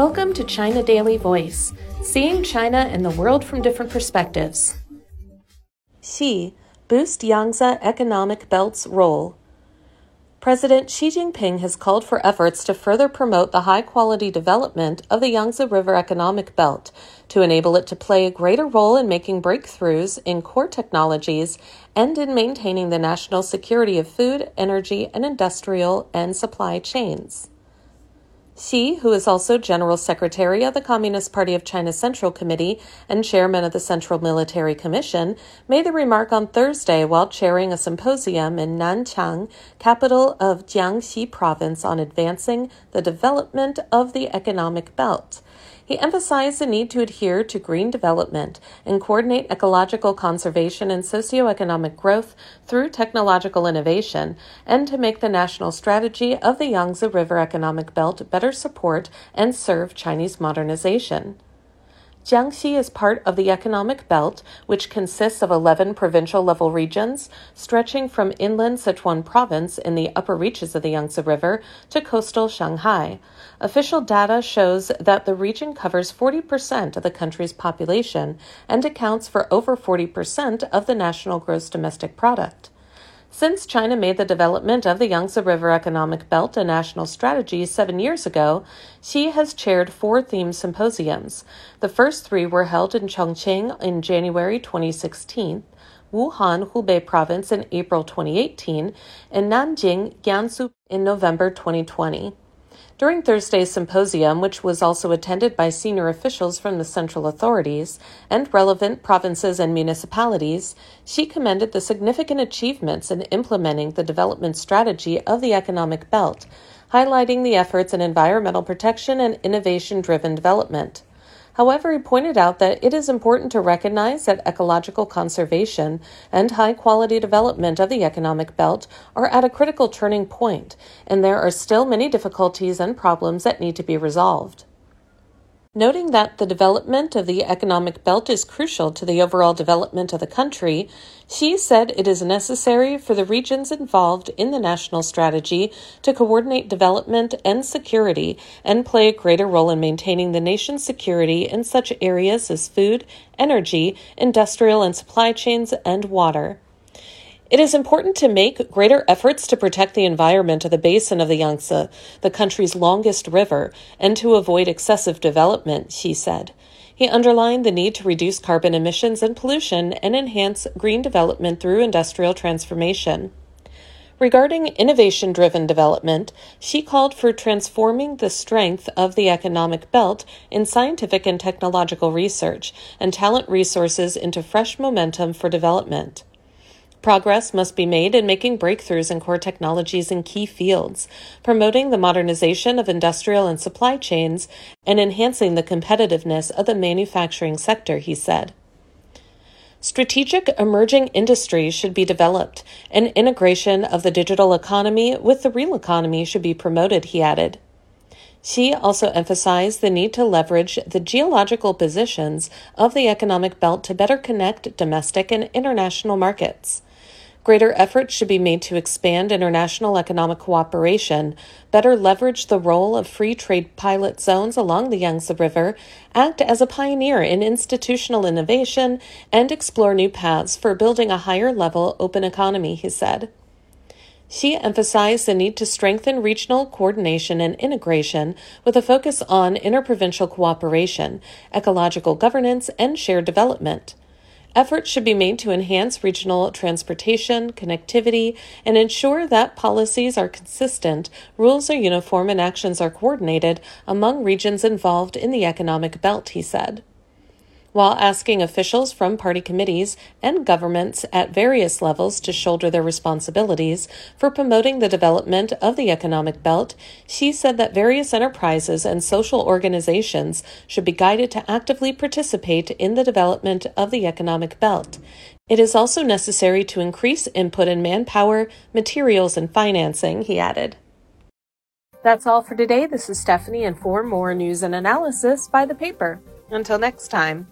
Welcome to China Daily Voice, seeing China and the world from different perspectives. Xi, boost Yangtze Economic Belt's role. President Xi Jinping has called for efforts to further promote the high quality development of the Yangtze River Economic Belt to enable it to play a greater role in making breakthroughs in core technologies and in maintaining the national security of food, energy, and industrial and supply chains. Xi, who is also General Secretary of the Communist Party of China Central Committee and Chairman of the Central Military Commission, made the remark on Thursday while chairing a symposium in Nanchang, capital of Jiangxi Province, on advancing the development of the economic belt. He emphasized the need to adhere to green development and coordinate ecological conservation and socioeconomic growth through technological innovation, and to make the national strategy of the Yangtze River Economic Belt better support and serve Chinese modernization. Jiangxi is part of the economic belt, which consists of 11 provincial level regions, stretching from inland Sichuan province in the upper reaches of the Yangtze River to coastal Shanghai. Official data shows that the region covers 40% of the country's population and accounts for over 40% of the national gross domestic product. Since China made the development of the Yangtze River Economic Belt a national strategy seven years ago, Xi has chaired four themed symposiums. The first three were held in Chongqing in January 2016, Wuhan, Hubei Province in April 2018, and Nanjing, Jiangsu in November 2020. During Thursday's symposium, which was also attended by senior officials from the central authorities and relevant provinces and municipalities, Xi commended the significant achievements in implementing the development strategy of the economic belt, highlighting the efforts in environmental protection and innovation driven development. However, he pointed out that it is important to recognize that ecological conservation and high quality development of the economic belt are at a critical turning point, and there are still many difficulties and problems that need to be resolved. Noting that the development of the economic belt is crucial to the overall development of the country, Xi said it is necessary for the regions involved in the national strategy to coordinate development and security and play a greater role in maintaining the nation's security in such areas as food, energy, industrial and supply chains, and water. It is important to make greater efforts to protect the environment of the basin of the Yangtze, the country's longest river, and to avoid excessive development, Xi said. He underlined the need to reduce carbon emissions and pollution and enhance green development through industrial transformation. Regarding innovation driven development, Xi called for transforming the strength of the economic belt in scientific and technological research and talent resources into fresh momentum for development. Progress must be made in making breakthroughs in core technologies in key fields, promoting the modernization of industrial and supply chains, and enhancing the competitiveness of the manufacturing sector, he said. Strategic emerging industries should be developed, and integration of the digital economy with the real economy should be promoted, he added. Xi also emphasized the need to leverage the geological positions of the economic belt to better connect domestic and international markets. Greater efforts should be made to expand international economic cooperation, better leverage the role of free trade pilot zones along the Yangtze River, act as a pioneer in institutional innovation, and explore new paths for building a higher level open economy, he said. Xi emphasized the need to strengthen regional coordination and integration with a focus on interprovincial cooperation, ecological governance, and shared development. Efforts should be made to enhance regional transportation, connectivity, and ensure that policies are consistent, rules are uniform, and actions are coordinated among regions involved in the economic belt, he said while asking officials from party committees and governments at various levels to shoulder their responsibilities for promoting the development of the economic belt, Xi said that various enterprises and social organizations should be guided to actively participate in the development of the economic belt. It is also necessary to increase input in manpower, materials, and financing, he added. That's all for today. This is Stephanie, and for more news and analysis, buy the paper. Until next time.